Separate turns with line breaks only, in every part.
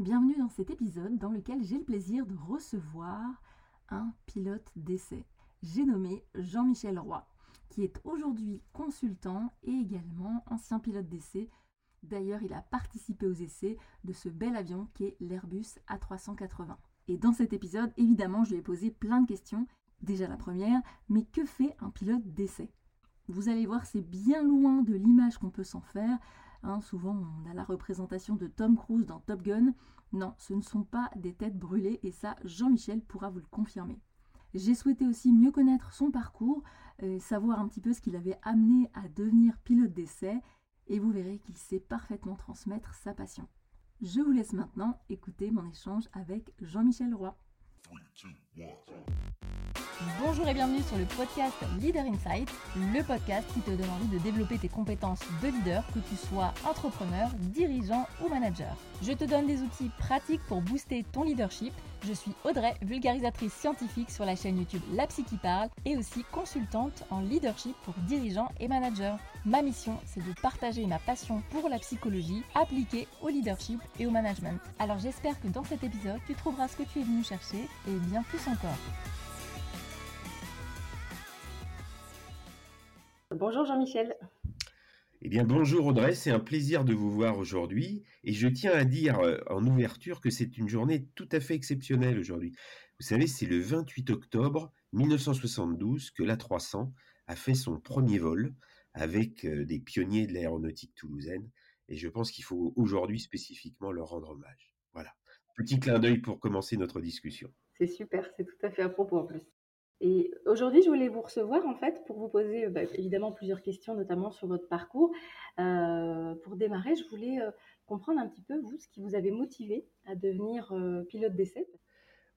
Bienvenue dans cet épisode dans lequel j'ai le plaisir de recevoir un pilote d'essai. J'ai nommé Jean-Michel Roy, qui est aujourd'hui consultant et également ancien pilote d'essai. D'ailleurs, il a participé aux essais de ce bel avion qui est l'Airbus A380. Et dans cet épisode, évidemment, je lui ai posé plein de questions. Déjà la première, mais que fait un pilote d'essai? Vous allez voir, c'est bien loin de l'image qu'on peut s'en faire. Hein, souvent, on a la représentation de Tom Cruise dans Top Gun. Non, ce ne sont pas des têtes brûlées et ça, Jean-Michel pourra vous le confirmer. J'ai souhaité aussi mieux connaître son parcours, euh, savoir un petit peu ce qu'il avait amené à devenir pilote d'essai, et vous verrez qu'il sait parfaitement transmettre sa passion. Je vous laisse maintenant écouter mon échange avec Jean-Michel Roy. Bonjour et bienvenue sur le podcast Leader Insight, le podcast qui te donne envie de développer tes compétences de leader, que tu sois entrepreneur, dirigeant ou manager. Je te donne des outils pratiques pour booster ton leadership. Je suis Audrey, vulgarisatrice scientifique sur la chaîne YouTube La Psy qui parle et aussi consultante en leadership pour dirigeants et managers. Ma mission, c'est de partager ma passion pour la psychologie appliquée au leadership et au management. Alors j'espère que dans cet épisode, tu trouveras ce que tu es venu chercher et bien plus encore. Bonjour Jean-Michel.
Eh bien bonjour Audrey, c'est un plaisir de vous voir aujourd'hui et je tiens à dire euh, en ouverture que c'est une journée tout à fait exceptionnelle aujourd'hui. Vous savez, c'est le 28 octobre 1972 que l'A300 a fait son premier vol avec euh, des pionniers de l'aéronautique toulousaine et je pense qu'il faut aujourd'hui spécifiquement leur rendre hommage. Voilà, petit clin d'œil pour commencer notre discussion.
C'est super, c'est tout à fait à propos en plus. Et aujourd'hui, je voulais vous recevoir en fait pour vous poser bah, évidemment plusieurs questions, notamment sur votre parcours. Euh, pour démarrer, je voulais euh, comprendre un petit peu vous ce qui vous avait motivé à devenir euh, pilote d'essai.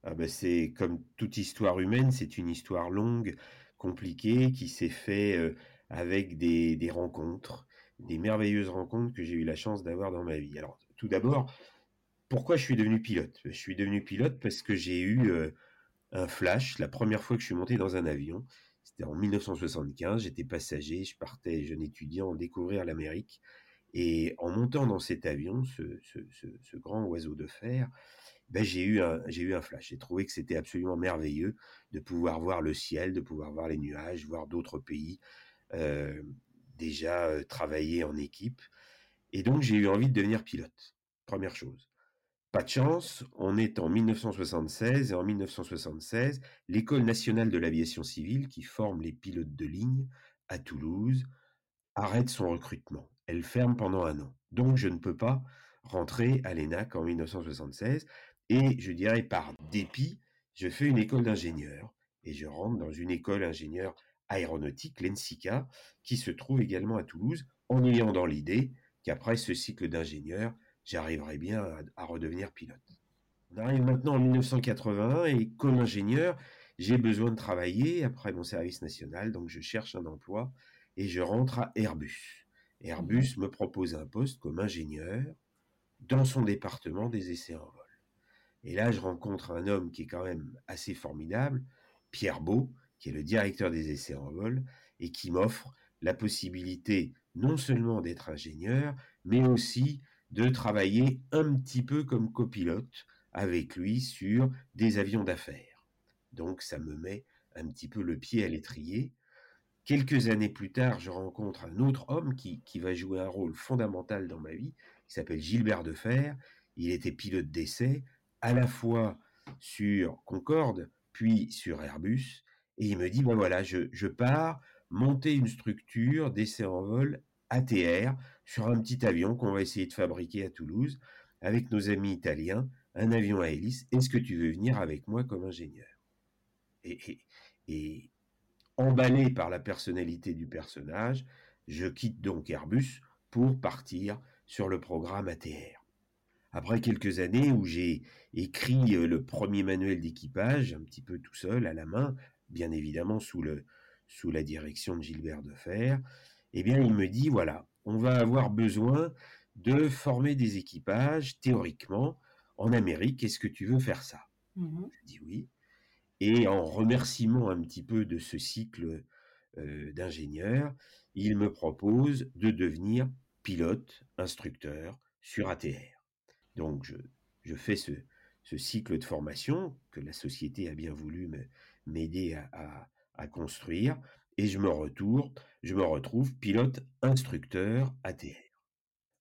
Ah bah, c'est comme toute histoire humaine, c'est une histoire longue, compliquée, qui s'est fait avec des, des, rencontres, des merveilleuses rencontres que j'ai eu la chance d'avoir dans ma vie. Alors, tout d'abord, pourquoi je suis devenu pilote? Je suis devenu pilote parce que j'ai eu un flash la première fois que je suis monté dans un avion. C'était en 1975, j'étais passager, je partais jeune étudiant découvrir l'Amérique. Et en montant dans cet avion, ce, grand oiseau de fer, ben j'ai eu un j'ai eu un flash. J'ai trouvé que c'était absolument merveilleux de pouvoir voir le ciel, de pouvoir voir les nuages, voir d'autres pays, euh, déjà euh, travailler en équipe. Et donc j'ai eu envie de devenir pilote. Première chose. Pas de chance, on est en 1976 et en 1976, l'École nationale de l'aviation civile, qui forme les pilotes de ligne à Toulouse, arrête son recrutement. Elle ferme pendant un an. Donc je ne peux pas rentrer à l'ENAC en 1976 et je dirais par dépit, je fais une école d'ingénieur et je rentre dans une école ingénieur aéronautique, l'ENSICA, qui se trouve également à Toulouse, en ayant dans l'idée qu'après ce cycle d'ingénieur, j'arriverai bien à, redevenir pilote. On arrive maintenant en 1981 et comme ingénieur, j'ai besoin de travailler après mon service national, donc je cherche un emploi et je rentre à Airbus. Airbus me propose un poste comme ingénieur dans son département des essais en vol. Et là, je rencontre un homme qui est quand même assez formidable, Pierre Beau, qui est le directeur des essais en vol, et qui m'offre la possibilité non seulement d'être ingénieur, mais aussi de travailler un petit peu comme copilote avec lui sur des avions d'affaires. Donc ça me met un petit peu le pied à l'étrier. Quelques années plus tard, je rencontre un autre homme qui, qui va jouer un rôle fondamental dans ma vie, qui s'appelle Gilbert Defer. Il était pilote d'essai, à la fois sur Concorde, puis sur Airbus. Et il me dit, ben voilà, je, je pars monter une structure d'essai en vol ATR sur un petit avion qu'on va essayer de fabriquer à Toulouse avec nos amis italiens, un avion à hélice. Est-ce que tu veux venir avec moi comme ingénieur? Et, emballé par la personnalité du personnage, je quitte donc Airbus pour partir sur le programme ATR. Après quelques années où j'ai écrit euh, le premier manuel d'équipage, un petit peu tout seul, à la main, bien évidemment sous, sous la direction de Gilbert Defer, eh bien, il me dit, voilà, on va avoir besoin de former des équipages, théoriquement, en Amérique. Est-ce que tu veux faire ça? Mmh Je dis oui. Et en remerciement un petit peu de ce cycle euh, d'ingénieur, il me propose de devenir pilote, instructeur sur ATR. Donc, je, je fais ce, cycle de formation que la société a bien voulu m'aider à, construire, et je me, retourne, je me retrouve pilote instructeur ATR.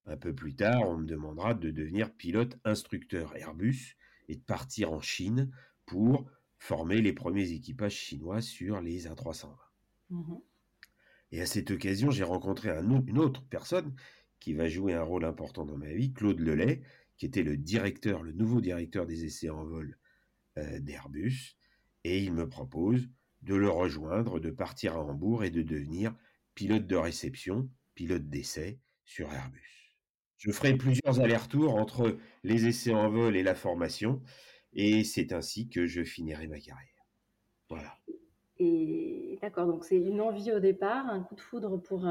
Un peu plus tard, on me demandera de devenir pilote instructeur Airbus et de partir en Chine pour former les premiers équipages chinois sur les A320. Mmh et à cette occasion, j'ai rencontré une autre personne qui va jouer un rôle important dans ma vie, Claude Lelay, qui était le directeur, le nouveau directeur des essais en vol euh, d'Airbus. Et il me propose de le rejoindre, de partir à Hambourg et de devenir pilote de réception, pilote d'essai sur Airbus. Je ferai plusieurs allers-retours entre les essais en vol et la formation, et c'est ainsi que je finirai ma carrière. Voilà.
Et d'accord, donc c'est une envie au départ, un coup de foudre pour,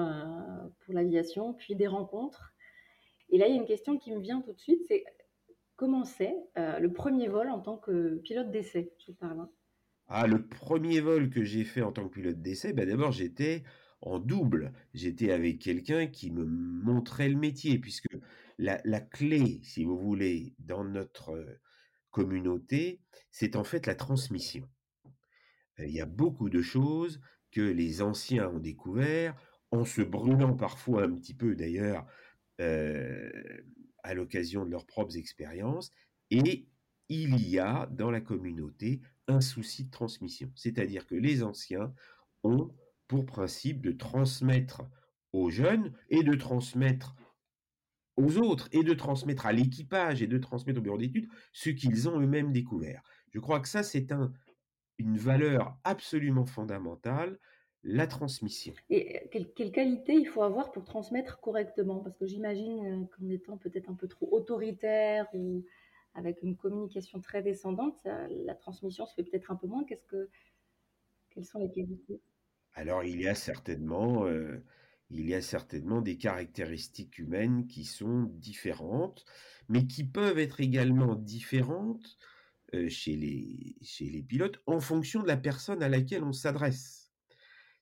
pour l'aviation, puis des rencontres. Et là, il y a une question qui me vient tout de suite, c'est comment c'est euh, le premier vol en tant que pilote d'essai, je parle.
Ah, le premier vol que j'ai fait en tant que pilote d'essai, ben d'abord j'étais en double. J'étais avec quelqu'un qui me montrait le métier, puisque la, clé, si vous voulez, dans notre communauté, c'est en fait la transmission. Il y a beaucoup de choses que les anciens ont découvert, en se brûlant parfois un petit peu d'ailleurs à l'occasion de leurs propres expériences, et il y a dans la communauté un souci de transmission. C'est-à-dire que les anciens ont pour principe de transmettre aux jeunes et de transmettre aux autres et de transmettre à l'équipage et de transmettre au bureau d'études ce qu'ils ont eux-mêmes découvert. Je crois que ça, c'est un, une valeur absolument fondamentale, la transmission.
Et euh, quelle, quelle, qualité il faut avoir pour transmettre correctement? Parce que j'imagine euh, qu'en étant peut-être un peu trop autoritaire ou avec une communication très descendante, la transmission se fait peut-être un peu moins. Quelles sont les qualités?
Alors il y a certainement, il y a certainement des caractéristiques humaines qui sont différentes, mais qui peuvent être également différentes chez, les, chez les pilotes en fonction de la personne à laquelle on s'adresse.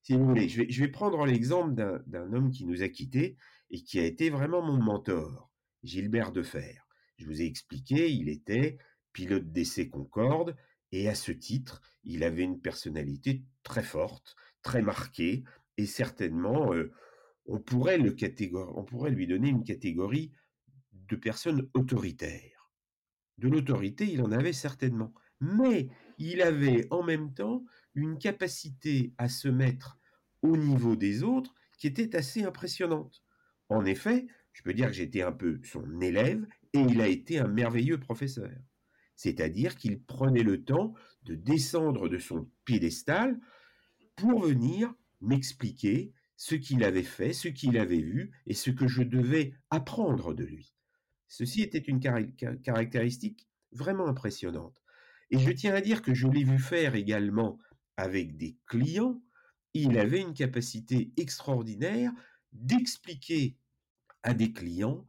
Si vous voulez, je vais, je vais prendre l'exemple d'un homme qui nous a quittés et qui a été vraiment mon mentor, Gilbert Defer. Je vous ai expliqué, il était pilote d'essai Concorde et à ce titre, il avait une personnalité très forte, très marqué, et certainement, on, pourrait on pourrait lui donner une catégorie de personnes autoritaires. De l'autorité, il en avait certainement, mais il avait en même temps une capacité à se mettre au niveau des autres qui était assez impressionnante. En effet, je peux dire que j'étais un peu son élève et il a été un merveilleux professeur. C'est-à-dire qu'il prenait le temps de descendre de son piédestal pour venir m'expliquer ce qu'il avait fait, ce qu'il avait vu et ce que je devais apprendre de lui. Ceci était une caractéristique vraiment impressionnante. Et je tiens à dire que je l'ai vu faire également avec des clients. Il avait une capacité extraordinaire d'expliquer à des clients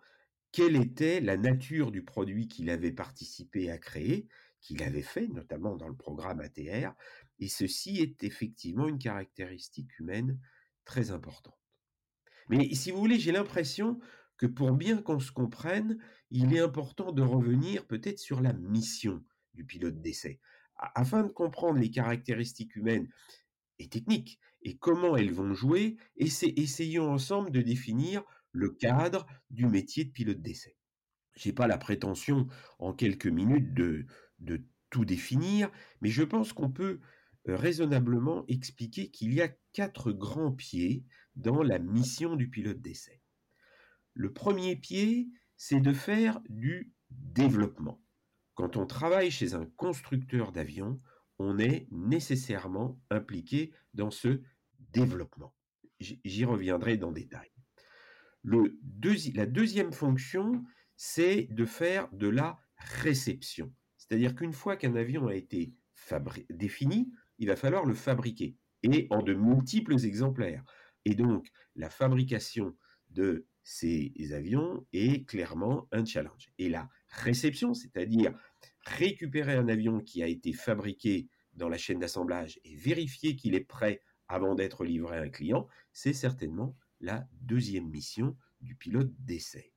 quelle était la nature du produit qu'il avait participé à créer, qu'il avait fait, notamment dans le programme ATR, et ceci est effectivement une caractéristique humaine très importante. Mais si vous voulez, j'ai l'impression que pour bien qu'on se comprenne, il est important de revenir peut-être sur la mission du pilote d'essai, afin de comprendre les caractéristiques humaines et techniques et comment elles vont jouer, et essayons ensemble de définir le cadre du métier de pilote d'essai. Je n'ai pas la prétention en quelques minutes de, tout définir, mais je pense qu'on peut euh, raisonnablement expliquer qu'il y a quatre grands pieds dans la mission du pilote d'essai. Le premier pied, c'est de faire du développement. Quand on travaille chez un constructeur d'avions, on est nécessairement impliqué dans ce développement. J'y reviendrai dans détail. La deuxième fonction, c'est de faire de la réception. C'est-à-dire qu'une fois qu'un avion a été défini, il va falloir le fabriquer, et en de multiples exemplaires. Et donc, la fabrication de ces avions est clairement un challenge. Et la réception, c'est-à-dire récupérer un avion qui a été fabriqué dans la chaîne d'assemblage et vérifier qu'il est prêt avant d'être livré à un client, c'est certainement la deuxième mission du pilote d'essai.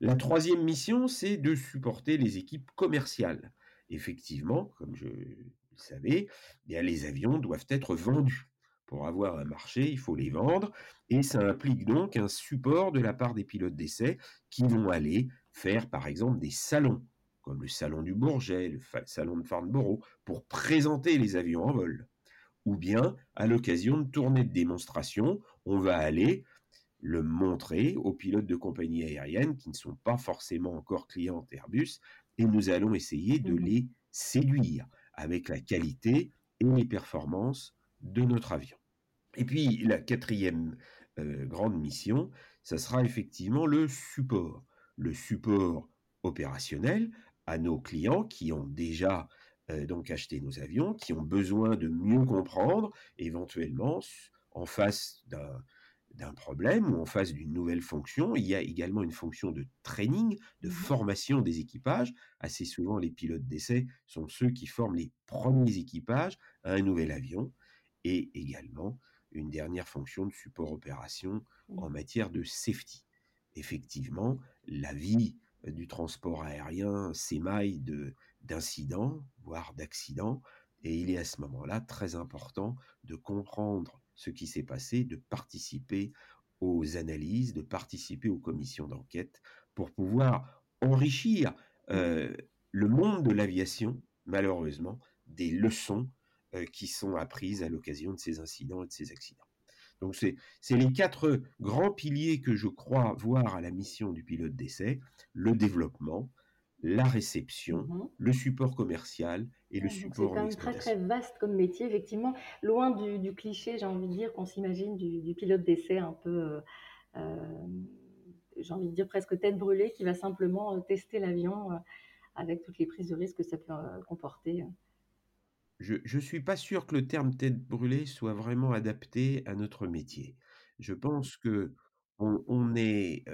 La troisième mission, c'est de supporter les équipes commerciales. Effectivement, comme je le savais, eh les avions doivent être vendus. Pour avoir un marché, il faut les vendre, et ça implique donc un support de la part des pilotes d'essai qui vont aller faire par exemple des salons, comme le salon du Bourget, le salon de Farnborough, pour présenter les avions en vol. Ou bien, à l'occasion de tournées de démonstration, on va aller le montrer aux pilotes de compagnies aériennes qui ne sont pas forcément encore clients Airbus, et nous allons essayer de mmh les séduire avec la qualité et les performances de notre avion. Et puis la quatrième euh, grande mission, ça sera effectivement le support. Le support opérationnel à nos clients qui ont déjà euh, donc acheté nos avions, qui ont besoin de mieux comprendre, éventuellement en face d'un d'un problème ou en face d'une nouvelle fonction, il y a également une fonction de training, de mmh formation des équipages. Assez souvent, les pilotes d'essai sont ceux qui forment les premiers équipages à un nouvel avion et également une dernière fonction de support opération mmh. en matière de safety. Effectivement, la vie du transport aérien s'émaille d'incidents, voire d'accidents, et il est à ce moment-là très important de comprendre ce qui s'est passé, de participer aux analyses, de participer aux commissions d'enquête pour pouvoir enrichir euh, le monde de l'aviation, malheureusement, des leçons euh, qui sont apprises à l'occasion de ces incidents et de ces accidents. Donc c'est les quatre grands piliers que je crois voir à la mission du pilote d'essai, le développement, la réception, mmh le support commercial et le support
C'est quand même très très vaste comme métier, effectivement, loin du, cliché, j'ai envie de dire, qu'on s'imagine du, pilote d'essai un peu, euh, euh, j'ai envie de dire presque tête brûlée, qui va simplement euh, tester l'avion avec toutes les prises de risque que ça peut comporter.
Je ne suis pas sûr que le terme tête brûlée soit vraiment adapté à notre métier. Je pense que on, est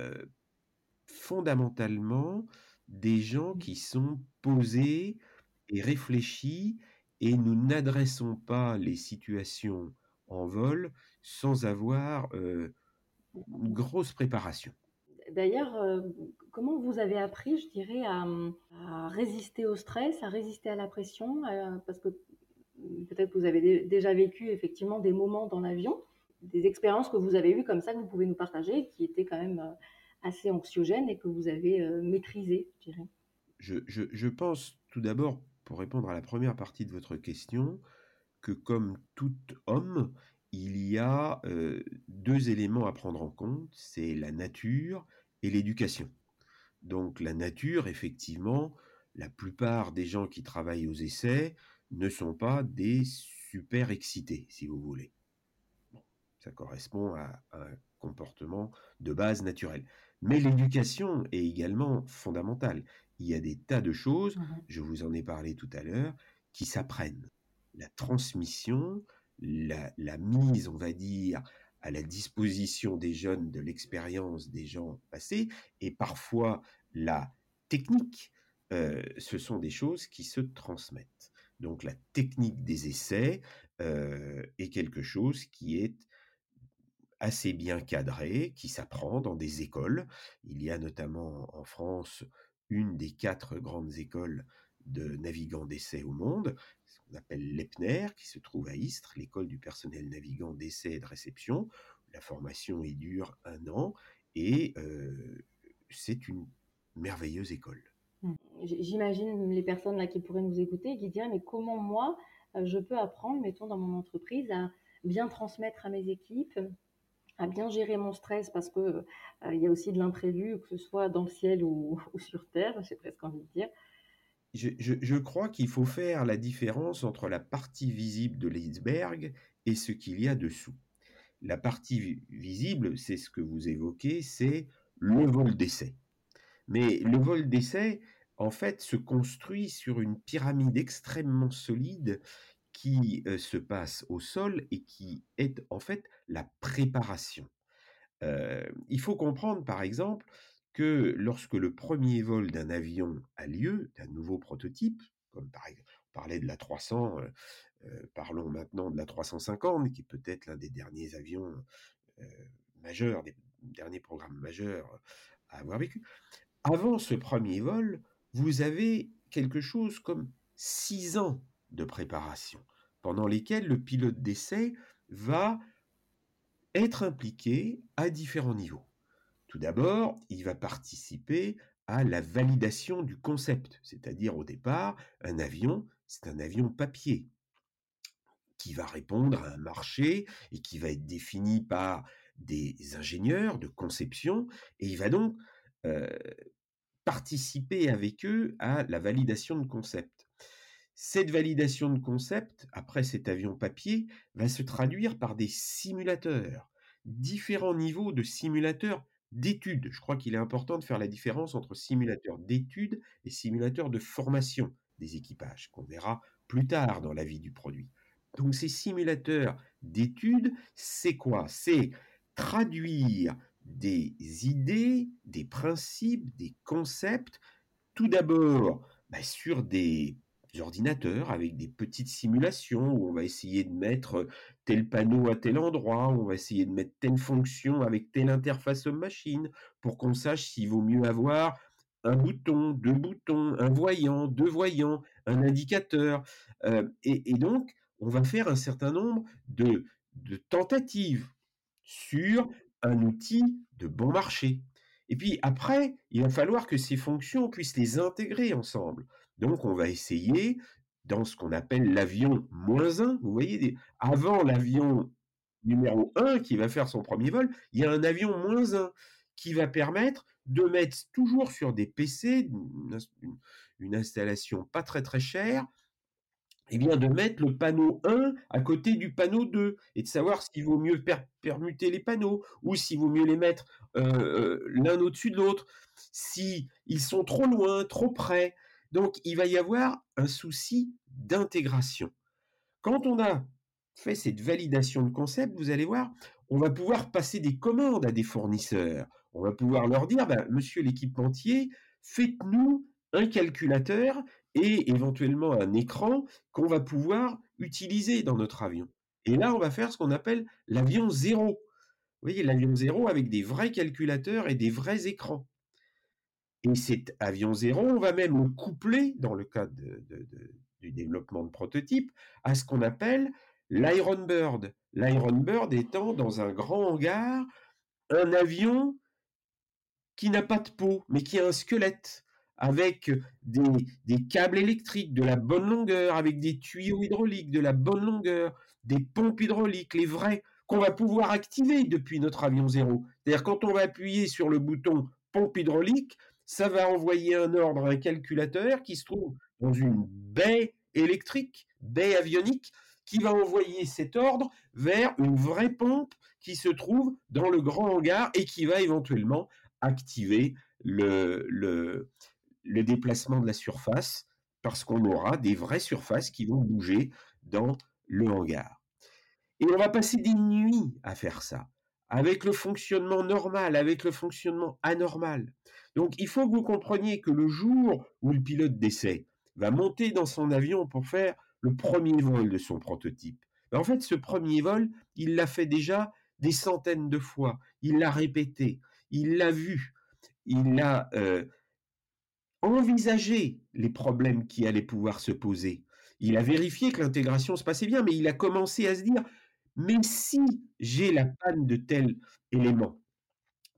fondamentalement des gens qui sont posés et réfléchis et nous n'adressons pas les situations en vol sans avoir une grosse préparation.
D'ailleurs, comment vous avez appris, je dirais, à, résister au stress, à résister à la pression Parce que peut-être vous avez déjà vécu effectivement des moments dans l'avion, des expériences que vous avez eues comme ça que vous pouvez nous partager, qui étaient quand même assez anxiogène et que vous avez euh, maîtrisé, je dirais
je, pense tout d'abord, pour répondre à la première partie de votre question, que comme tout homme, il y a euh, deux éléments à prendre en compte, c'est la nature et l'éducation. Donc la nature, effectivement, la plupart des gens qui travaillent aux essais ne sont pas des super excités, si vous voulez. ça correspond à un comportement de base naturel. Mais l'éducation est également fondamentale. Il y a des tas de choses, mmh je vous en ai parlé tout à l'heure, qui s'apprennent. La transmission, la, mise, on va dire, à la disposition des jeunes de l'expérience des gens passés, et parfois la technique, euh, ce sont des choses qui se transmettent. Donc la technique des essais euh, est quelque chose qui est assez bien cadré, qui s'apprend dans des écoles. Il y a notamment en France une des quatre grandes écoles de navigants d'essai au monde, ce qu'on appelle l'EPNER, qui se trouve à Istres, l'école du personnel navigant d'essai et de réception. La formation y dure un an et c'est une merveilleuse école.
Mmh. J'imagine les personnes là qui pourraient nous écouter qui diraient mais comment moi je peux apprendre, mettons dans mon entreprise, à bien transmettre à mes équipes, à bien gérer mon stress parce que euh, il y a aussi de l'imprévu, que ce soit dans le ciel ou, sur terre, j'ai presque envie de dire.
Je, crois qu'il faut faire la différence entre la partie visible de l'iceberg et ce qu'il y a dessous. La partie visible, c'est ce que vous évoquez, c'est le vol d'essai. Mais le vol d'essai, en fait, se construit sur une pyramide extrêmement solide qui se passe au sol et qui est en fait la préparation. il faut comprendre par exemple que lorsque le premier vol d'un avion a lieu, d'un nouveau prototype, comme par exemple, on parlait de la 300, parlons maintenant de la 350, qui est peut-être l'un des derniers avions majeurs, des derniers programmes majeurs à avoir vécu. avant ce premier vol, vous avez quelque chose comme six ans de préparation, pendant lesquels le pilote d'essai va être impliqué à différents niveaux. Tout d'abord, il va participer à la validation du concept, c'est-à-dire au départ, un avion, c'est un avion papier qui va répondre à un marché et qui va être défini par des ingénieurs de conception, et il va donc euh, participer avec eux à la validation de concept. Cette validation de concept, après cet avion papier, va se traduire par des simulateurs, différents niveaux de simulateurs d'études. Je crois qu'il est important de faire la différence entre simulateurs d'études et simulateurs de formation des équipages, qu'on verra plus tard dans la vie du produit. Donc ces simulateurs d'études, c'est quoi? C'est traduire des idées, des principes, des concepts, tout d'abord bah, sur des ordinateurs avec des petites simulations où on va essayer de mettre tel panneau à tel endroit, on va essayer de mettre telle fonction avec telle interface machine pour qu'on sache s'il vaut mieux avoir un bouton, deux boutons, un voyant, deux voyants, un indicateur. Et, donc, on va faire un certain nombre de tentatives sur un outil de bon marché. Et puis après, il va falloir que ces fonctions puissent les intégrer ensemble. Donc on va essayer dans ce qu'on appelle l'avion moins 1, vous voyez, avant l'avion numéro 1 qui va faire son premier vol, il y a un avion moins 1 qui va permettre de mettre toujours sur des PC, une, installation pas très très chère, eh bien, de mettre le panneau 1 à côté du panneau 2 et de savoir s'il vaut mieux permuter les panneaux ou s'il vaut mieux les mettre euh, euh, l'un au-dessus de l'autre, si ils sont trop loin, trop près. Donc, il va y avoir un souci d'intégration. Quand on a fait cette validation de concept, vous allez voir, on va pouvoir passer des commandes à des fournisseurs. On va pouvoir leur dire, ben, monsieur l'équipementier, faites-nous un calculateur et éventuellement un écran qu'on va pouvoir utiliser dans notre avion. Et là, on va faire ce qu'on appelle l'avion zéro. Vous voyez, l'avion zéro avec des vrais calculateurs et des vrais écrans. Et cet avion zéro, on va même le coupler, dans le cadre du développement de prototypes, à ce qu'on appelle l'Iron Bird. L'Iron Bird étant dans un grand hangar un avion qui n'a pas de peau, mais qui a un squelette avec des, câbles électriques de la bonne longueur, avec des tuyaux hydrauliques de la bonne longueur, des pompes hydrauliques, les vrais, qu'on va pouvoir activer depuis notre avion zéro. C'est-à-dire quand on va appuyer sur le bouton pompe hydraulique, ça va envoyer un ordre à un calculateur qui se trouve dans une baie électrique, baie avionique, qui va envoyer cet ordre vers une vraie pompe qui se trouve dans le grand hangar et qui va éventuellement activer le, déplacement de la surface parce qu'on aura des vraies surfaces qui vont bouger dans le hangar. Et on va passer des nuits à faire ça, avec le fonctionnement normal, avec le fonctionnement anormal. Donc il faut que vous compreniez que le jour où le pilote d'essai va monter dans son avion pour faire le premier vol de son prototype, ben, en fait ce premier vol, il l'a fait déjà des centaines de fois, il l'a répété, il l'a vu, il l'a euh, envisager les problèmes qui allaient pouvoir se poser. Il a vérifié que l'intégration se passait bien, mais il a commencé à se dire, mais si j'ai la panne de tel élément,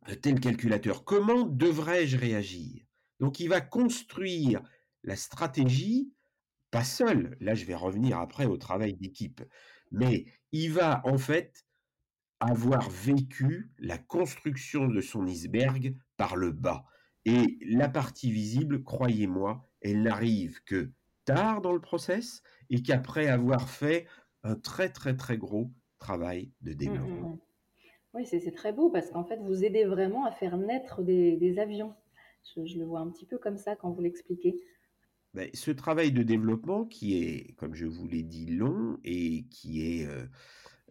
de tel calculateur, comment devrais-je réagir? Donc il va construire la stratégie, pas seul, là je vais revenir après au travail d'équipe, mais il va en fait avoir vécu la construction de son iceberg par le bas. Et la partie visible, croyez-moi, elle n'arrive que tard dans le process et qu'après avoir fait un très très très gros travail de mmh, mmh, développement.
Mmh. Oui, c'est très beau parce qu'en fait, vous aidez vraiment à faire naître des, avions. Je, le vois un petit peu comme ça quand vous l'expliquez.
Ben, ce travail de développement qui est, comme je vous l'ai dit, long et qui est euh,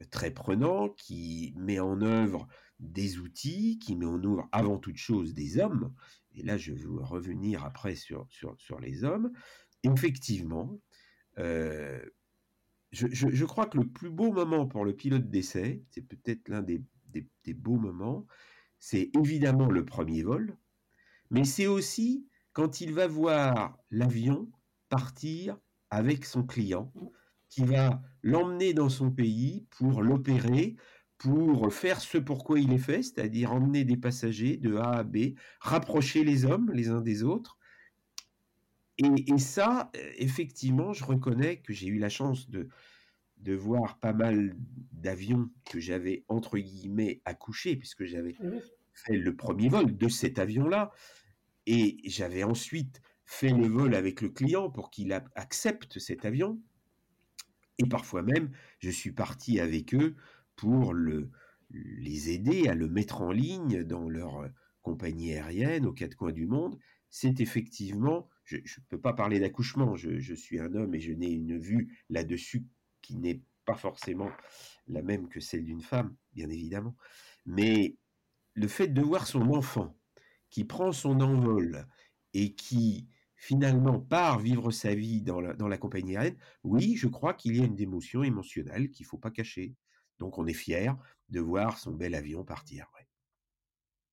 très prenant, qui met en œuvre des outils, qui met en œuvre avant toute chose des hommes, et là je vais revenir après sur, sur, les hommes, effectivement, euh, je, crois que le plus beau moment pour le pilote d'essai, c'est peut-être l'un des, beaux moments, c'est évidemment le premier vol, mais c'est aussi quand il va voir l'avion partir avec son client, qui va l'emmener dans son pays pour l'opérer, pour faire ce pourquoi il est fait, c'est-à-dire emmener des passagers de A à B, rapprocher les hommes les uns des autres. Et, ça, effectivement, je reconnais que j'ai eu la chance de, de voir pas mal d'avions que j'avais, entre guillemets, accouchés, puisque j'avais fait le premier vol de cet avion-là. Et j'avais ensuite fait le vol avec le client pour qu'il accepte cet avion. Et parfois même, je suis parti avec eux pour le, les aider à le mettre en ligne dans leur compagnie aérienne aux quatre coins du monde. C'est effectivement, je ne peux pas parler d'accouchement, je, suis un homme et je n'ai une vue là-dessus qui n'est pas forcément la même que celle d'une femme, bien évidemment. Mais le fait de voir son enfant qui prend son envol et qui finalement part vivre sa vie dans la, dans la compagnie aérienne, oui, je crois qu'il y a une émotion émotionnelle qu'il ne faut pas cacher. Donc on est fier de voir son bel avion partir.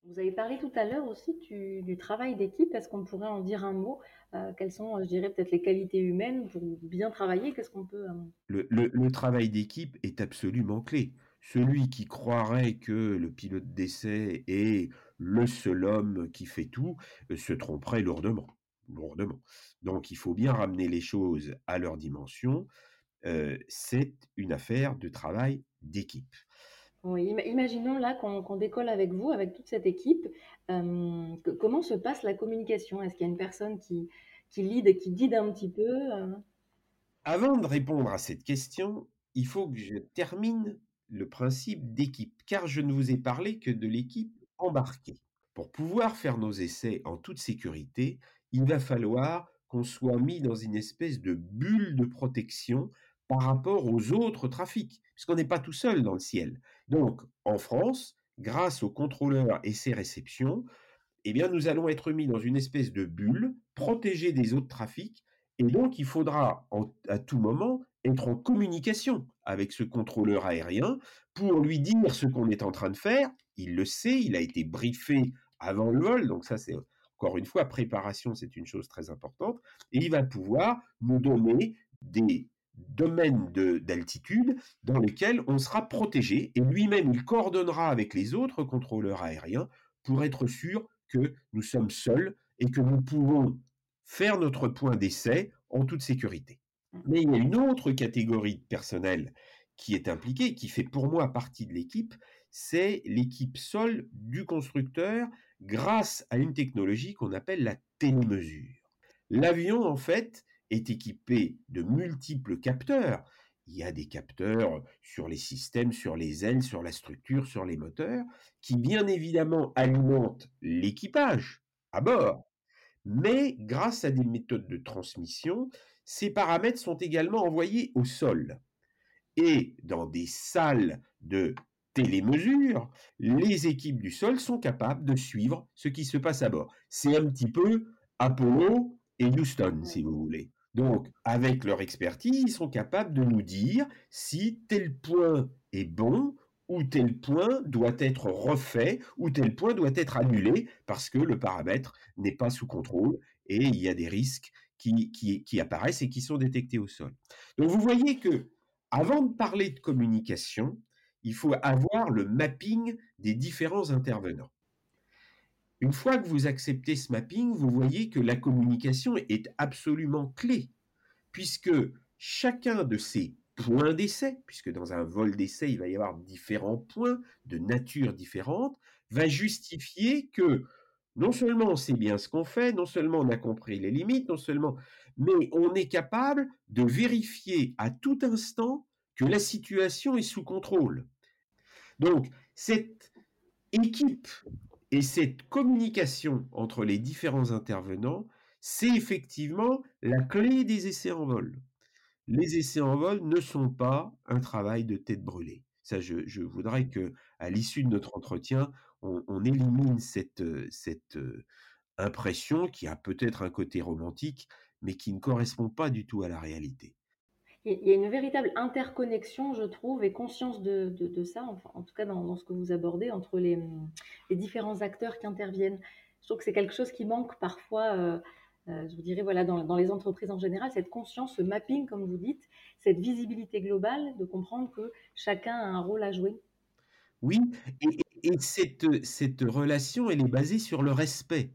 Vous avez parlé tout à l'heure aussi du, travail d'équipe. Est-ce qu'on pourrait en dire un mot euh, Quelles sont, je dirais, peut-être les qualités humaines pour bien travailler? Qu'est-ce qu'on peut... Euh,
le, travail d'équipe est absolument clé. Celui qui croirait que le pilote d'essai est le seul homme qui fait tout euh, se tromperait lourdement. lourdement. Donc il faut bien ramener les choses à leur dimension. c'est une affaire de travail d'équipe.
Oui, imaginons là qu'on décolle avec vous, avec toute cette équipe. comment se passe la communication? Est-ce qu'il y a une personne qui, qui qui guide un petit peu
Avant de répondre à cette question, il faut que je termine le principe d'équipe, car je ne vous ai parlé que de l'équipe embarquée. Pour pouvoir faire nos essais en toute sécurité, il va falloir qu'on soit mis dans une espèce de bulle de protection par rapport aux autres trafics, puisqu'on n'est pas tout seul dans le ciel. Donc, en France, grâce aux contrôleurs et ses réceptions, eh bien, nous allons être mis dans une espèce de bulle, protégée des autres trafics, et donc il faudra à tout moment être en communication avec ce contrôleur aérien pour lui dire ce qu'on est en train de faire. Il le sait, il a été briefé avant le vol, donc ça c'est encore une fois, préparation, c'est une chose très importante, et il va pouvoir nous donner des domaine d'altitude dans lesquels on sera protégé et lui-même il coordonnera avec les autres contrôleurs aériens pour être sûr que nous sommes seuls et que nous pouvons faire notre point d'essai en toute sécurité. Mais il y a une autre catégorie de personnel qui est impliquée, qui fait pour moi partie de l'équipe, c'est l'équipe sol du constructeur grâce à une technologie qu'on appelle la télémesure. L'avion, en fait, est équipé de multiples capteurs. Il y a des capteurs sur les systèmes, sur les ailes, sur la structure, sur les moteurs, qui bien évidemment alimentent l'équipage à bord. Mais grâce à des méthodes de transmission, ces paramètres sont également envoyés au sol. Et dans des salles de télémesure, les équipes du sol sont capables de suivre ce qui se passe à bord. C'est un petit peu Apollo et Houston, si vous voulez. Donc, avec leur expertise, ils sont capables de nous dire si tel point est bon ou tel point doit être refait ou tel point doit être annulé parce que le paramètre n'est pas sous contrôle et il y a des risques qui, apparaissent et qui sont détectés au sol. Donc, vous voyez que avant de parler de communication, il faut avoir le mapping des différents intervenants. Une fois que vous acceptez ce mapping, vous voyez que la communication est absolument clé, puisque chacun de ces points d'essai, puisque dans un vol d'essai, il va y avoir différents points de nature différente, va justifier que non seulement on sait bien ce qu'on fait, non seulement on a compris les limites, non seulement, mais on est capable de vérifier à tout instant que la situation est sous contrôle. Donc, cette équipe et cette communication entre les différents intervenants, c'est effectivement la clé des essais en vol. Les essais en vol ne sont pas un travail de tête brûlée. Ça, je, voudrais que, à l'issue de notre entretien, on, élimine cette, cette euh, impression qui a peut-être un côté romantique, mais qui ne correspond pas du tout à la réalité
il y a une véritable interconnexion, je trouve, et conscience de, ça, en tout cas dans, ce que vous abordez, entre les, différents acteurs qui interviennent. Je trouve que c'est quelque chose qui manque parfois, euh, euh, je vous dirais, voilà, dans, dans, les entreprises en général, cette conscience, ce mapping, comme vous dites, cette visibilité globale, de comprendre que chacun a un rôle à jouer.
Oui, et, et cette, cette relation, elle est basée sur le respect.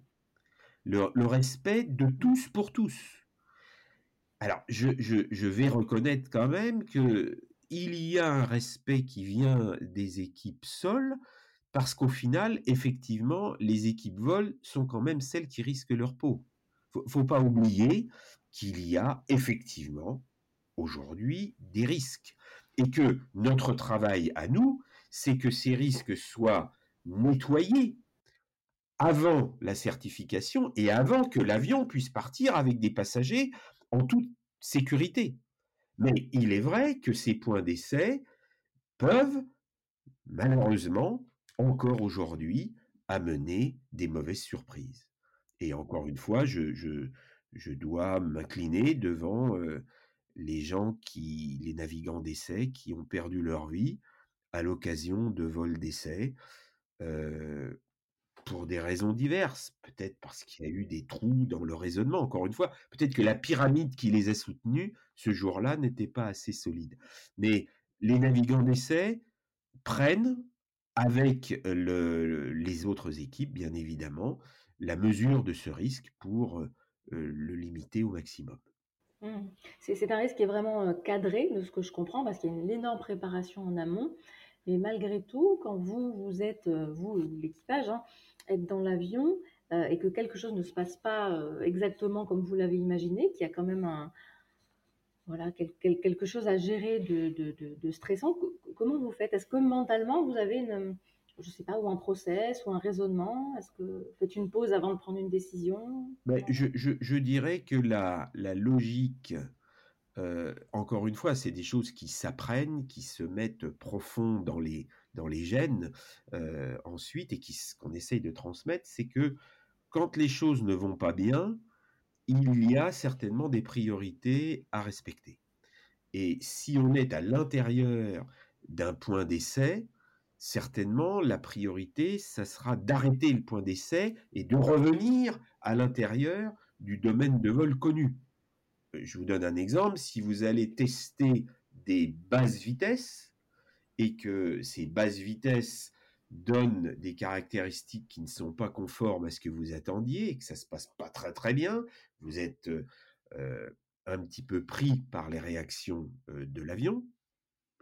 Le respect de tous pour tous. Alors, je, vais reconnaître quand même que il y a un respect qui vient des équipes sols, parce qu'au final, effectivement, les équipes vol sont quand même celles qui risquent leur peau. Faut, faut pas oublier qu'il y a effectivement aujourd'hui des risques et que notre travail à nous, c'est que ces risques soient nettoyés avant la certification et avant que l'avion puisse partir avec des passagers toute sécurité. Mais il est vrai que ces points d'essai peuvent, malheureusement, encore aujourd'hui, amener des mauvaises surprises. Et encore une fois, je dois m'incliner devant euh, les gens qui, les navigants d'essai, qui ont perdu leur vie à l'occasion de vols d'essai. Euh, pour des raisons diverses, peut-être parce qu'il y a eu des trous dans le raisonnement, encore une fois, peut-être que la pyramide qui les a soutenus ce jour-là n'était pas assez solide. Mais les navigants d'essai prennent, avec le, les autres équipes, bien évidemment, la mesure de ce risque pour euh, le limiter au maximum.
Mmh. C'est un risque qui est vraiment euh, cadré, de ce que je comprends, parce qu'il y a une énorme préparation en amont. Mais malgré tout, quand vous, vous êtes, euh, vous, l'équipage, hein, être dans l'avion euh, et que quelque chose ne se passe pas euh, exactement comme vous l'avez imaginé, qu'il y a quand même un, voilà, quelque chose à gérer de, de, stressant, comment vous faites? Est-ce que mentalement, vous avez une, je sais pas, ou un process, ou un raisonnement? Est-ce que faites une pause avant de prendre une décision?
Ben, je, je, je, dirais que la, la logique euh, encore une fois, c'est des choses qui s'apprennent, qui se mettent profond dans les, dans les gènes euh, ensuite et qu'on essaye de transmettre, c'est que quand les choses ne vont pas bien, il y a certainement des priorités à respecter. Et si on est à l'intérieur d'un point d'essai, certainement la priorité, ça sera d'arrêter le point d'essai et de revenir à l'intérieur du domaine de vol connu je vous donne un exemple, si vous allez tester des basses vitesses et que ces basses vitesses donnent des caractéristiques qui ne sont pas conformes à ce que vous attendiez et que ça se passe pas très très bien, vous êtes euh, un petit peu pris par les réactions euh, de l'avion.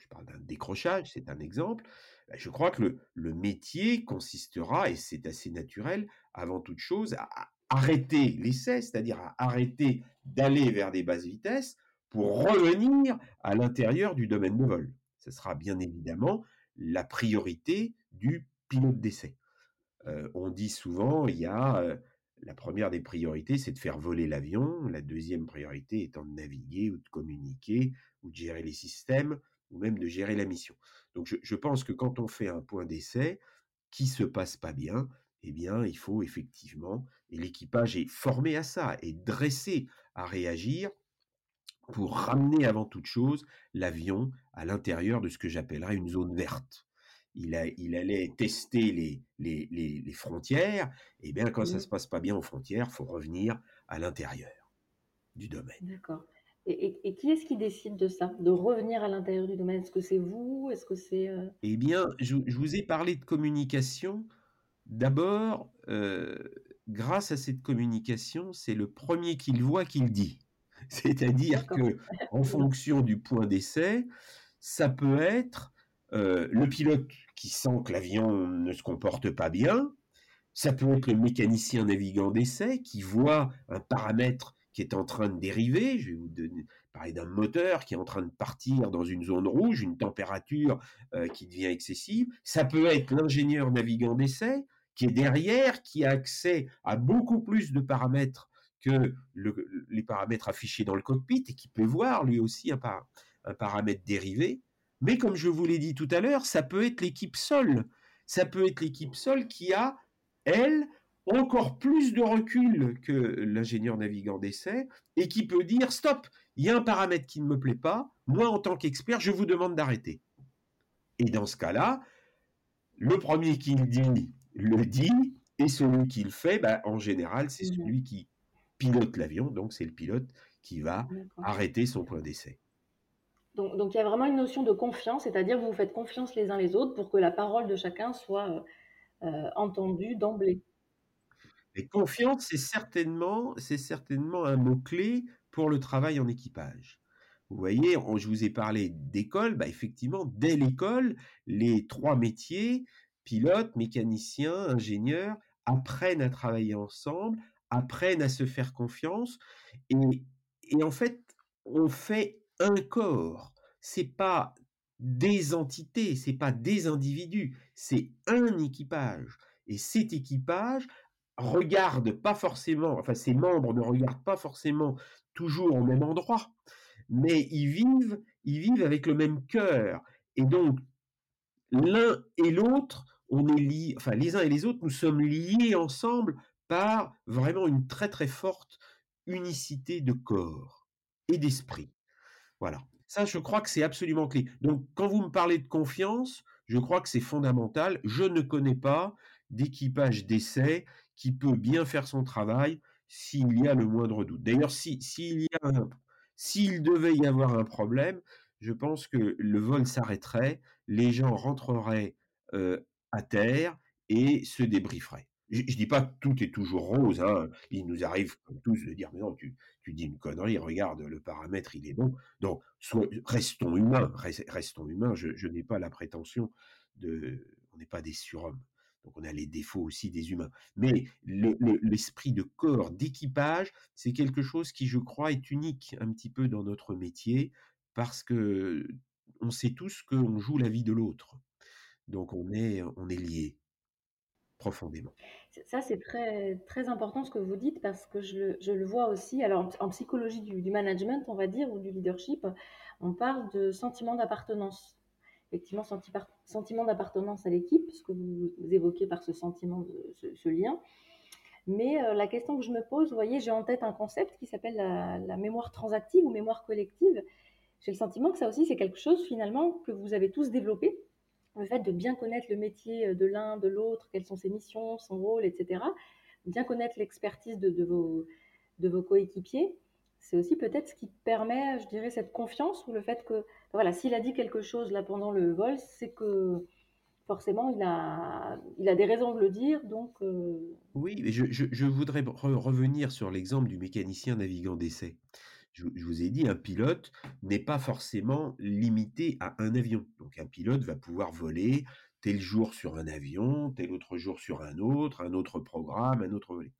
Je parle d'un décrochage, c'est un exemple. Ben, je crois que le, le métier consistera, et c'est assez naturel, avant toute chose, à, arrêter l'essai, c'est-à-dire à arrêter d'aller vers des basses vitesses pour revenir à l'intérieur du domaine de vol. Ce sera bien évidemment la priorité du pilote d'essai. Euh, on dit souvent, il y a euh, la première des priorités, c'est de faire voler l'avion. La deuxième priorité étant de naviguer ou de communiquer ou de gérer les systèmes ou même de gérer la mission. Donc je, pense que quand on fait un point d'essai qui se passe pas bien, eh bien, il faut effectivement, et l'équipage est formé à ça, est dressé à réagir pour ramener avant toute chose l'avion à l'intérieur de ce que j'appellerais une zone verte. Il, a, il allait tester les, les, les, frontières, et eh bien quand ça ça se passe pas bien aux frontières, il faut revenir à l'intérieur du domaine.
D'accord. Et, et, qui est-ce qui décide de ça, de revenir à l'intérieur du domaine? Est-ce que c'est vous? Est-ce que c'est euh?
Eh bien, je, je, vous ai parlé de communication. D'abord, euh, grâce à cette communication, c'est le premier qu'il voit qu'il dit. C'est-à-dire que, en fonction du point d'essai, ça peut être euh, le pilote qui sent que l'avion ne se comporte pas bien, ça peut être le mécanicien navigant d'essai qui voit un paramètre qui est en train de dériver. Je vais vous parler d'un moteur qui est en train de partir dans une zone rouge, une température euh, qui devient excessive. Ça peut être l'ingénieur navigant d'essai qui est derrière, qui a accès à beaucoup plus de paramètres que le, les paramètres affichés dans le cockpit et qui peut voir lui aussi un, par, un paramètre dérivé. Mais comme je vous l'ai dit tout à l'heure, ça peut être l'équipe sol. Ça peut être l'équipe sol qui a, elle, encore plus de recul que l'ingénieur navigant d'essai et qui peut dire stop, il y a un paramètre qui ne me plaît pas, moi en tant qu'expert, je vous demande d'arrêter. Et dans ce cas-là, le premier qui le dit, le dit Et celui qui le fait, bah, en général, c'est
Mmh
celui qui pilote l'avion, donc c'est le pilote qui va arrêter son point d'essai.
Donc, il y a vraiment une notion de confiance, c'est-à-dire vous vous faites confiance les uns les autres pour que la parole de chacun soit euh, euh, entendue d'emblée.
Et confiance, c'est certainement, certainement un mot-clé pour le travail en équipage. Vous voyez, je vous ai parlé d'école, bah effectivement, dès l'école, les trois métiers, pilote, mécanicien, ingénieur, apprennent à travailler ensemble, apprennent à se faire confiance, et, et en fait, on fait un corps. C'est pas des entités, c'est pas des individus, c'est un équipage. Et cet équipage regarde pas forcément, enfin ses membres ne regardent pas forcément toujours au même endroit, mais ils vivent, ils vivent avec le même cœur. Et donc, l'un et l'autre, on est liés, enfin les uns et les autres, nous sommes liés ensemble par vraiment une très très forte unicité de corps et d'esprit. Voilà. Ça, je crois que c'est absolument clé. Donc, quand vous me parlez de confiance, je crois que c'est fondamental. Je ne connais pas d'équipage d'essai qui peut bien faire son travail s'il y a le moindre doute. D'ailleurs, si, s'il devait y avoir un problème, je pense que le vol s'arrêterait, les gens rentreraient euh, à terre et se débrieferaient. Je, je dis pas que tout est toujours rose. hein. Il nous arrive tous de dire mais non, tu, tu dis une connerie. Regarde, le paramètre il est bon. Donc, restons humains, res- restons humains. Je, n'ai pas la prétention de, on n'est pas des surhommes. Donc, on a les défauts aussi des humains. Mais le- le- l'esprit de corps, d'équipage, c'est quelque chose qui, je crois, est unique un petit peu dans notre métier parce que on sait tous qu'on joue la vie de l'autre. Donc, on est, on est liés profondément.
Ça, c'est très, très important ce que vous dites parce que je, le- vois aussi. Alors, en, psychologie du, management, on va dire, ou du leadership, on parle de sentiment d'appartenance. Effectivement, sentiment d'appartenance à l'équipe, ce que vous, évoquez par ce sentiment, ce, lien. Mais euh, la question que je me pose, vous voyez, j'ai en tête un concept qui s'appelle la mémoire transactive ou mémoire collective. J'ai le sentiment que ça aussi, c'est quelque chose finalement que vous avez tous développé. Le fait de bien connaître le métier de l'un, de l'autre, quelles sont ses missions, son rôle, etc. Bien connaître l'expertise de, vos, de vos coéquipiers. C'est aussi peut-être ce qui permet, je dirais, cette confiance ou le fait que, voilà, s'il a dit quelque chose là pendant le vol, c'est que forcément, il a, il a des raisons de le dire, donc... euh,
Oui, mais je, je- voudrais re- revenir sur l'exemple du mécanicien navigant d'essai. Je, vous ai dit, un pilote n'est pas forcément limité à un avion. Donc un pilote va pouvoir voler tel jour sur un avion, tel autre jour sur un autre, un autre programme, un autre volet.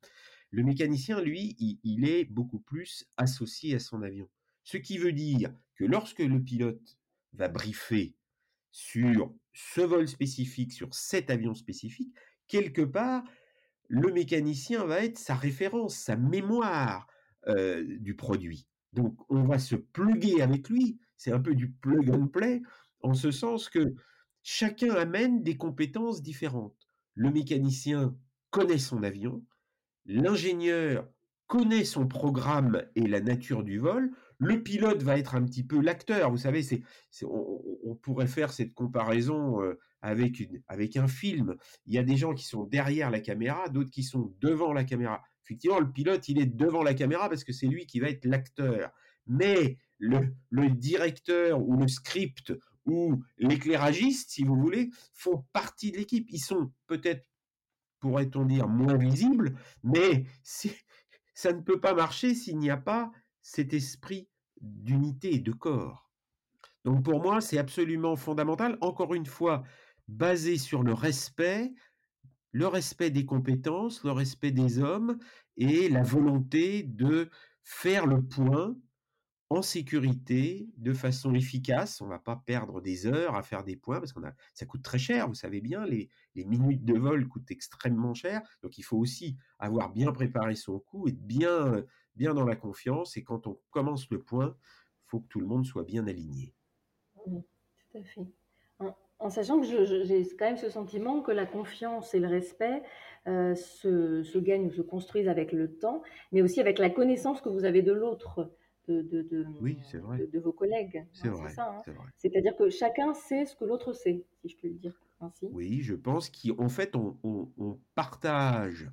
Le mécanicien, lui, il, il est beaucoup plus associé à son avion. Ce qui veut dire que lorsque le pilote va briefer sur ce vol spécifique, sur cet avion spécifique, quelque part, le mécanicien va être sa référence, sa mémoire euh, du produit. Donc, on va se pluguer avec lui. C'est un peu du plug and play, en ce sens que chacun amène des compétences différentes. Le mécanicien connaît son avion, l'ingénieur connaît son programme et la nature du vol, le pilote va être un petit peu l'acteur. Vous savez, c'est, on, pourrait faire cette comparaison euh, avec un film. Il y a des gens qui sont derrière la caméra, d'autres qui sont devant la caméra. Effectivement, le pilote, il est devant la caméra parce que c'est lui qui va être l'acteur. Mais le, le directeur ou le script ou l'éclairagiste, si vous voulez, font partie de l'équipe. Ils sont peut-être, pourrait-on dire, moins visibles, mais ça ne peut pas marcher s'il n'y a pas cet esprit d'unité et de corps. Donc pour moi, c'est absolument fondamental, encore une fois, basé sur le respect, le respect des compétences, le respect des hommes et la volonté de faire le point en sécurité, de façon efficace. On ne va pas perdre des heures à faire des points parce que ça coûte très cher, vous savez bien, les, les minutes de vol coûtent extrêmement cher. Donc il faut aussi avoir bien préparé son coup, être bien, bien dans la confiance. Et quand on commence le point, il faut que tout le monde soit bien aligné.
Oui, tout à fait. En, sachant que j'ai quand même ce sentiment que la confiance et le respect euh, se, se gagnent ou se construisent avec le temps, mais aussi avec la connaissance que vous avez de l'autre. de, de, de,
Oui, c'est vrai.
de- de vos collègues.
C'est
hein,
vrai.
c'est ça. hein.
C'est vrai.
C'est-à-dire que chacun sait ce que l'autre sait, si je puis le dire ainsi.
Oui, je pense qu'en fait, on, on- on partage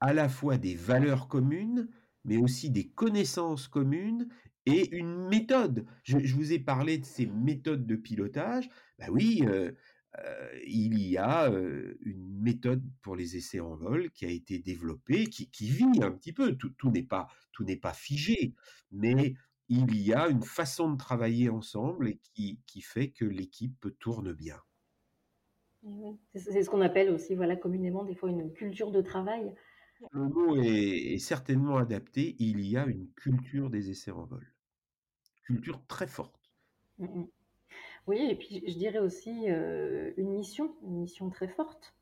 à la fois des valeurs communes, mais aussi des connaissances communes et une méthode. Je, je vous ai parlé de ces méthodes de pilotage. Ben oui, euh, euh, il y a euh, une méthode pour les essais en vol qui a été développée, qui, qui vit un petit peu. Tout, tout n'est pas, tout n'est pas figé, mais il y a une façon de travailler ensemble et qui, qui fait que l'équipe tourne bien.
Oui. C'est c'est ce qu'on appelle aussi, voilà, communément, des fois, une culture de travail.
Le mot est, est certainement adapté. Il y a une culture des essais en vol. Culture très forte.
Mm, mm. Oui, et puis je dirais aussi euh, une mission, une mission très forte,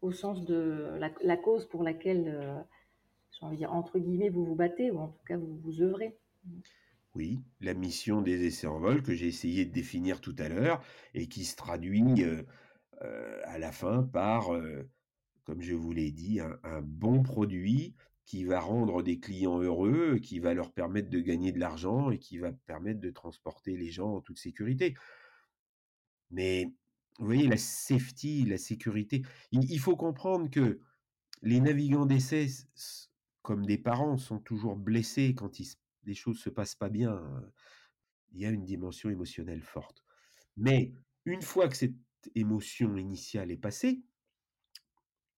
au sens de la, la cause pour laquelle, euh, j'ai envie de dire, entre guillemets, vous vous battez, ou en tout cas, vous vous œuvrez.
Oui, la mission des essais en vol que j'ai essayé de définir tout à l'heure et qui se traduit euh, euh, à la fin par, euh, comme je vous l'ai dit, un, un bon produit qui va rendre des clients heureux, qui va leur permettre de gagner de l'argent et qui va permettre de transporter les gens en toute sécurité. Mais vous voyez, la safety, la sécurité, il, il faut comprendre que les navigants d'essai, comme des parents, sont toujours blessés quand les choses se passent pas bien. Il y a une dimension émotionnelle forte. Mais une fois que cette émotion initiale est passée,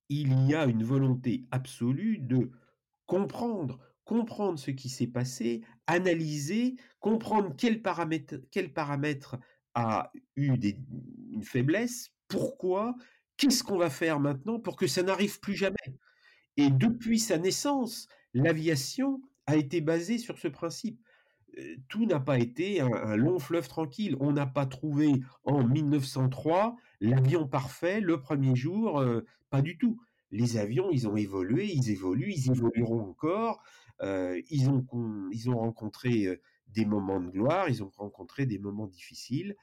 il y a une volonté absolue de comprendre, comprendre ce qui s'est passé, analyser, comprendre quel paramètre, quel a eu des- une faiblesse, pourquoi, qu'est-ce qu'on va faire maintenant pour que ça n'arrive plus jamais? Et depuis sa naissance, l'aviation a été basée sur ce principe. Euh, Tout n'a pas été un, un long fleuve tranquille. On n'a pas trouvé en 1903 l'avion parfait le premier jour, euh, pas du tout. Les avions, ils ont évolué, ils évoluent, ils évolueront encore. Euh, ils, ont, rencontré euh, des moments de gloire, ils ont rencontré des moments difficiles.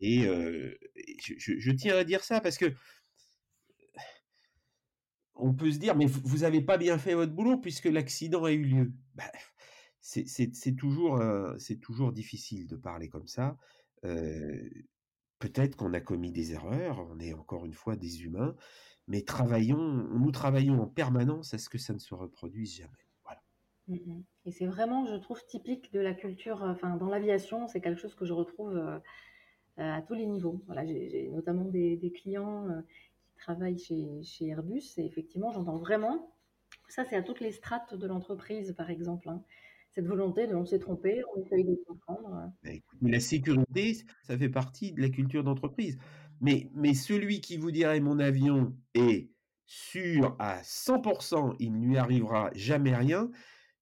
Et euh, je, tiens à dire ça parce que on peut se dire, mais vous vous avez pas bien fait votre boulot puisque l'accident a eu lieu. Bah, c'est toujours, toujours difficile de parler comme ça. Peut-être qu'on a commis des erreurs, on est encore une fois des humains, mais travaillons, nous travaillons en permanence à ce que ça ne se reproduise jamais. Voilà.
Mm, mm. Et c'est vraiment, je trouve, typique de la culture, euh, enfin, dans l'aviation, c'est quelque chose que je retrouve euh, euh, à tous les niveaux. Voilà, j'ai notamment des, des clients euh, qui travaillent chez, chez Airbus, et effectivement, j'entends vraiment, ça c'est à toutes les strates de l'entreprise, par exemple, hein, cette volonté de on s'est trompé, on essaye de comprendre.
Bah, écoute, mais la sécurité, ça fait partie de la culture d'entreprise. Mais, celui qui vous dirait mon avion est sûr à 100%, il ne lui arrivera jamais rien,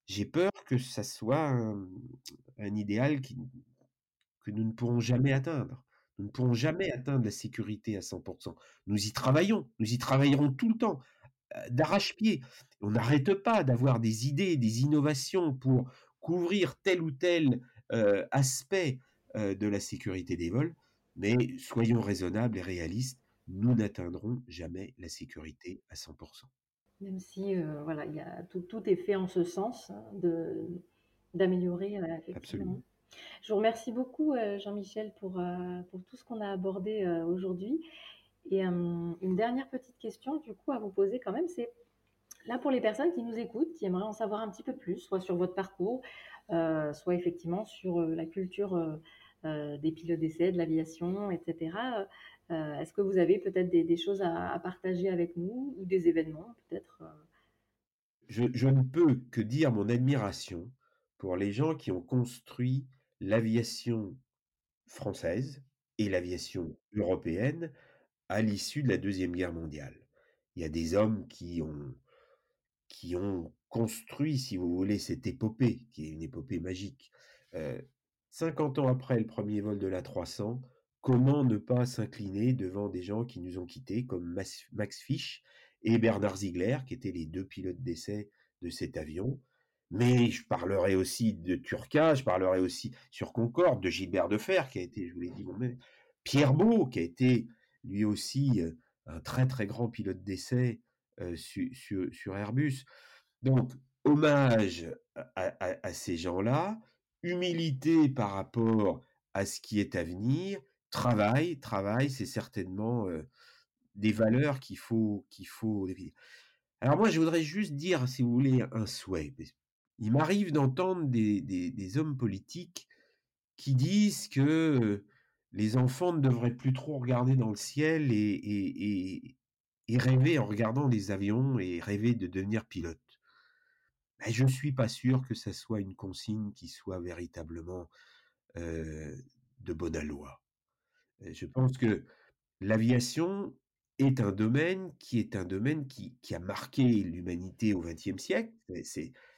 j'ai peur que ça soit un, idéal que nous ne pourrons jamais atteindre. Nous ne pourrons jamais atteindre la sécurité à 100%. Nous y travaillons, nous y travaillerons tout le temps, euh, d'arrache-pied. On n'arrête pas d'avoir des idées, des innovations pour couvrir tel ou tel euh, aspect euh, de la sécurité des vols, mais soyons raisonnables et réalistes, nous n'atteindrons jamais la sécurité à 100%.
Même si, euh, voilà, il y a, tout, tout est fait en ce sens hein, de d'améliorer, euh.
Absolument.
Je vous remercie beaucoup, euh, Jean-Michel, pour, pour tout ce qu'on a abordé aujourd'hui. Et une dernière petite question, du coup, à vous poser quand même, c'est là pour les personnes qui nous écoutent, qui aimeraient en savoir un petit peu plus, soit sur votre parcours, soit effectivement sur la culture des pilotes d'essai, de l'aviation, etc. Euh, Est-ce que vous avez peut-être des, choses à, partager avec nous ou des événements peut-être euh,
je, ne peux que dire mon admiration pour les gens qui ont construit l'aviation française et l'aviation européenne à l'issue de la Deuxième Guerre mondiale. Il y a des hommes qui ont, qui ont construit, si vous voulez, cette épopée, qui est une épopée magique. Euh, 50 ans après le premier vol de la 300, comment ne pas s'incliner devant des gens qui nous ont quittés, comme Max Fisch et Bernard Ziegler, qui étaient les deux pilotes d'essai de cet avion. Mais je parlerai aussi de Turca, je parlerai aussi sur Concorde, de Gilbert Defer, qui a été, je vous l'ai dit, maître, Pierre Beau, qui a été lui aussi euh, un très très grand pilote d'essai euh, su- su- sur Airbus. Donc, hommage à ces gens-là, humilité par rapport à ce qui est à venir, travail, travail, c'est certainement des valeurs qu'il faut qu'il faut. Alors moi, je voudrais juste dire, si vous voulez, un souhait. Il m'arrive d'entendre des, hommes politiques qui disent que les enfants ne devraient plus trop regarder dans le ciel et, et, et, rêver en regardant les avions et rêver de devenir pilote. Ben, je ne suis pas sûr que ça soit une consigne qui soit véritablement de bonne loi. Je pense que l'aviation est un domaine qui est un domaine qui, a marqué l'humanité au XXe siècle.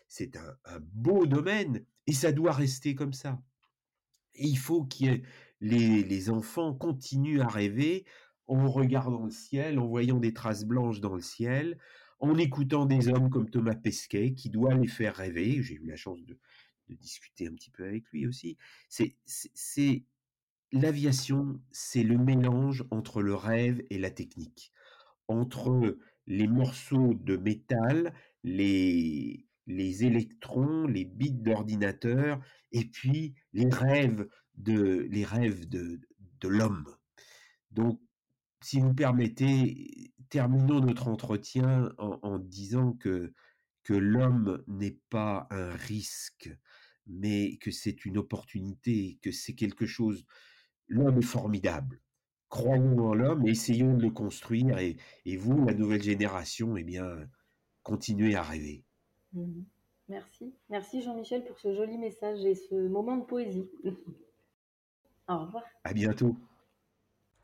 C'est un, un, beau domaine et ça doit rester comme ça. Il faut que les, les enfants continuent à rêver en regardant le ciel, en voyant des traces blanches dans le ciel, en écoutant des hommes comme Thomas Pesquet qui doit les faire rêver. J'ai eu la chance de, discuter un petit peu avec lui aussi. C'est l'aviation, c'est le mélange entre le rêve et la technique, entre les morceaux de métal, les, électrons, les bits d'ordinateur, et puis les rêves de, les rêves de, de l'homme. Donc, si vous permettez, terminons notre entretien en, en disant que, que l'homme n'est pas un risque, mais que c'est une opportunité, que c'est quelque chose l'homme est formidable. Croyons en l'homme et essayons de le construire. Et, vous, la nouvelle génération, eh bien, continuez à rêver.
Mmh Merci. Merci Jean-Michel pour ce joli message et ce moment de poésie. Au revoir.
À bientôt.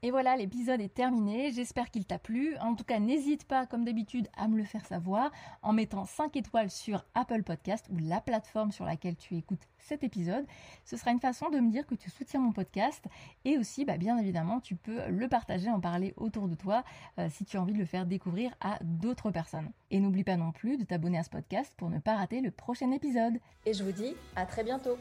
Et voilà, l'épisode est terminé. J'espère qu'il t'a plu. En tout cas, n'hésite pas, comme d'habitude, à me le faire savoir en mettant 5 étoiles sur Apple Podcast ou la plateforme sur laquelle tu écoutes cet épisode. Ce sera une façon de me dire que tu soutiens mon podcast. Et aussi, bah, bien évidemment, tu peux le partager, en parler autour de toi euh, si tu as envie de le faire découvrir à d'autres personnes. Et n'oublie pas non plus de t'abonner à ce podcast pour ne pas rater le prochain épisode.
Et je vous dis à très bientôt.